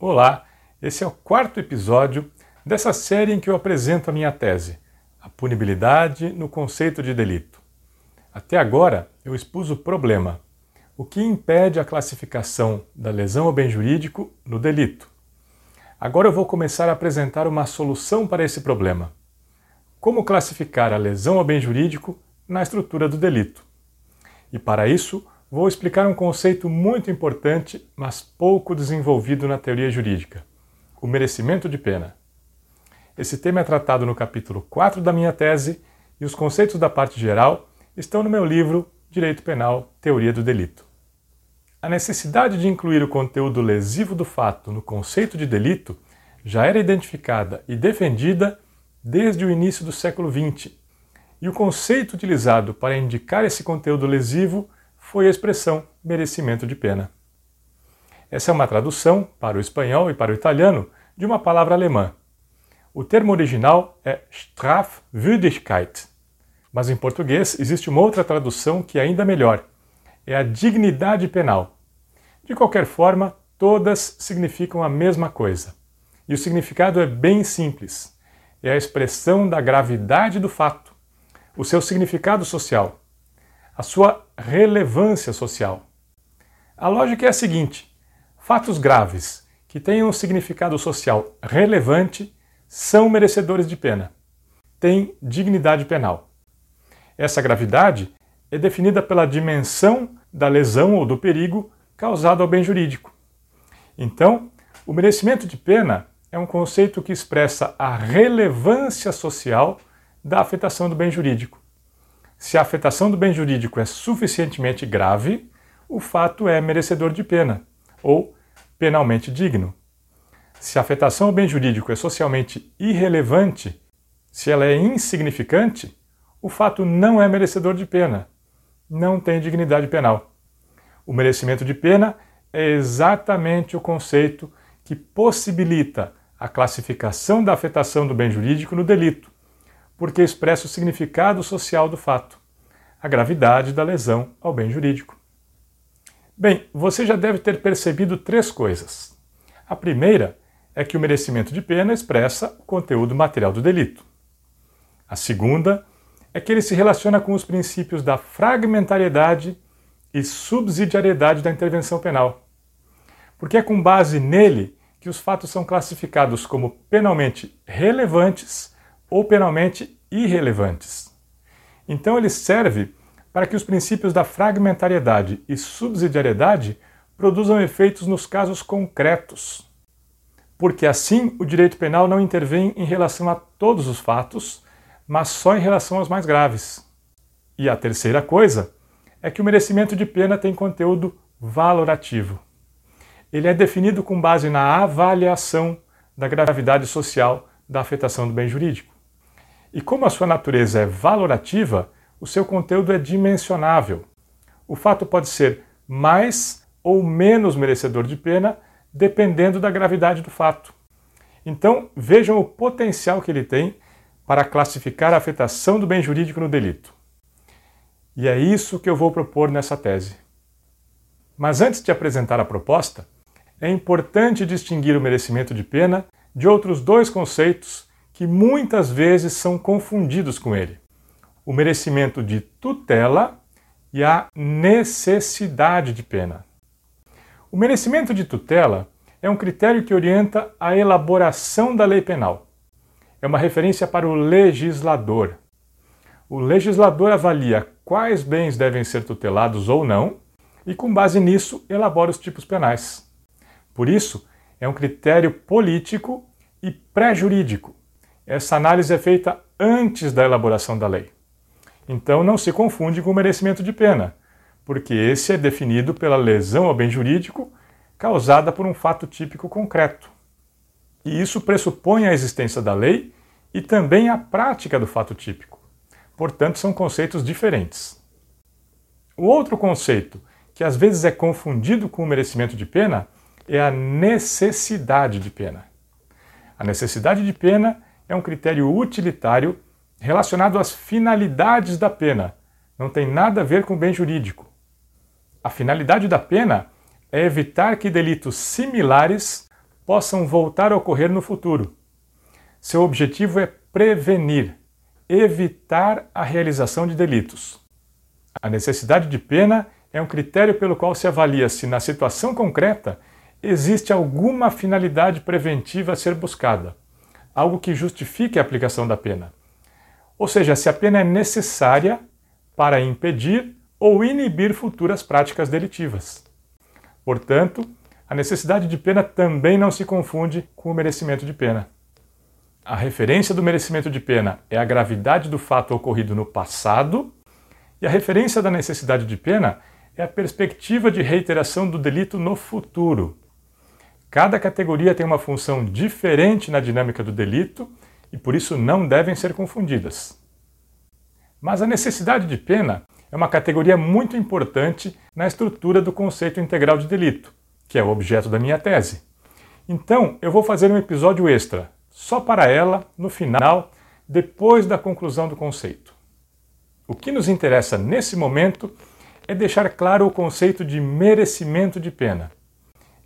Olá, esse é o quarto episódio dessa série em que eu apresento a minha tese, a punibilidade no conceito de delito. Até agora eu expus o problema, o que impede a classificação da lesão ao bem jurídico no delito. Agora eu vou começar a apresentar uma solução para esse problema. Como classificar a lesão ao bem jurídico na estrutura do delito? E para isso, vou explicar um conceito muito importante, mas pouco desenvolvido na teoria jurídica: o merecimento de pena. Esse tema é tratado no capítulo 4 da minha tese e os conceitos da parte geral estão no meu livro Direito Penal Teoria do Delito. A necessidade de incluir o conteúdo lesivo do fato no conceito de delito já era identificada e defendida desde o início do século XX, e o conceito utilizado para indicar esse conteúdo lesivo foi a expressão merecimento de pena. Essa é uma tradução para o espanhol e para o italiano de uma palavra alemã. O termo original é Strafwürdigkeit, mas em português existe uma outra tradução que é ainda melhor. É a dignidade penal. De qualquer forma, todas significam a mesma coisa. E o significado é bem simples. É a expressão da gravidade do fato, o seu significado social, a sua relevância social. A lógica é a seguinte: fatos graves que tenham um significado social relevante são merecedores de pena, têm dignidade penal. Essa gravidade é definida pela dimensão da lesão ou do perigo causado ao bem jurídico. Então, o merecimento de pena é um conceito que expressa a relevância social da afetação do bem jurídico. Se a afetação do bem jurídico é suficientemente grave, o fato é merecedor de pena, ou penalmente digno. Se a afetação ao bem jurídico é socialmente irrelevante, se ela é insignificante, o fato não é merecedor de pena, não tem dignidade penal. O merecimento de pena é exatamente o conceito que possibilita a classificação da afetação do bem jurídico no delito, porque expressa o significado social do fato, a gravidade da lesão ao bem jurídico. Bem, você já deve ter percebido três coisas. A primeira é que o merecimento de pena expressa o conteúdo material do delito. A segunda é que ele se relaciona com os princípios da fragmentariedade e subsidiariedade da intervenção penal. Porque é com base nele que os fatos são classificados como penalmente relevantes ou penalmente irrelevantes. Então ele serve para que os princípios da fragmentariedade e subsidiariedade produzam efeitos nos casos concretos. Porque assim o direito penal não intervém em relação a todos os fatos, mas só em relação aos mais graves. E a terceira coisa é que o merecimento de pena tem conteúdo valorativo. Ele é definido com base na avaliação da gravidade social da afetação do bem jurídico. E como a sua natureza é valorativa, o seu conteúdo é dimensionável. O fato pode ser mais ou menos merecedor de pena, dependendo da gravidade do fato. Então, vejam o potencial que ele tem para classificar a afetação do bem jurídico no delito. E é isso que eu vou propor nessa tese. Mas antes de apresentar a proposta, é importante distinguir o merecimento de pena de outros dois conceitos que muitas vezes são confundidos com ele: o merecimento de tutela e a necessidade de pena. O merecimento de tutela é um critério que orienta a elaboração da lei penal. É uma referência para o legislador. O legislador avalia quais bens devem ser tutelados ou não e, com base nisso, elabora os tipos penais. Por isso, é um critério político e pré-jurídico essa análise é feita antes da elaboração da lei. Então não se confunde com o merecimento de pena, porque esse é definido pela lesão ao bem jurídico causada por um fato típico concreto. E isso pressupõe a existência da lei e também a prática do fato típico. Portanto, são conceitos diferentes. O outro conceito, que às vezes é confundido com o merecimento de pena, é a necessidade de pena. A necessidade de pena é um critério utilitário relacionado às finalidades da pena. Não tem nada a ver com o bem jurídico. A finalidade da pena é evitar que delitos similares possam voltar a ocorrer no futuro. Seu objetivo é prevenir, evitar a realização de delitos. A necessidade de pena é um critério pelo qual se avalia se, na situação concreta, existe alguma finalidade preventiva a ser buscada, algo que justifique a aplicação da pena. Ou seja, se a pena é necessária para impedir ou inibir futuras práticas delitivas. Portanto, a necessidade de pena também não se confunde com o merecimento de pena. A referência do merecimento de pena é a gravidade do fato ocorrido no passado, e a referência da necessidade de pena é a perspectiva de reiteração do delito no futuro. Cada categoria tem uma função diferente na dinâmica do delito e por isso não devem ser confundidas. Mas a necessidade de pena é uma categoria muito importante na estrutura do conceito integral de delito, que é o objeto da minha tese. Então, eu vou fazer um episódio extra, só para ela, no final, depois da conclusão do conceito. O que nos interessa nesse momento é deixar claro o conceito de merecimento de pena.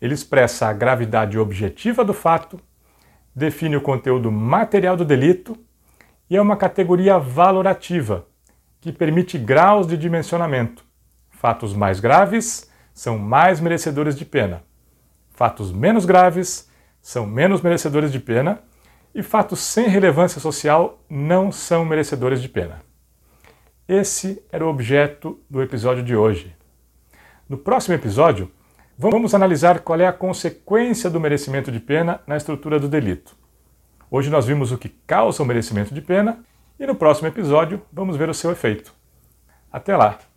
Ele expressa a gravidade objetiva do fato, define o conteúdo material do delito e é uma categoria valorativa, que permite graus de dimensionamento. Fatos mais graves são mais merecedores de pena. Fatos menos graves são menos merecedores de pena e fatos sem relevância social não são merecedores de pena. Esse era o objeto do episódio de hoje. No próximo episódio, vamos analisar qual é a consequência do merecimento de pena na estrutura do delito. Hoje nós vimos o que causa o merecimento de pena e no próximo episódio vamos ver o seu efeito. Até lá!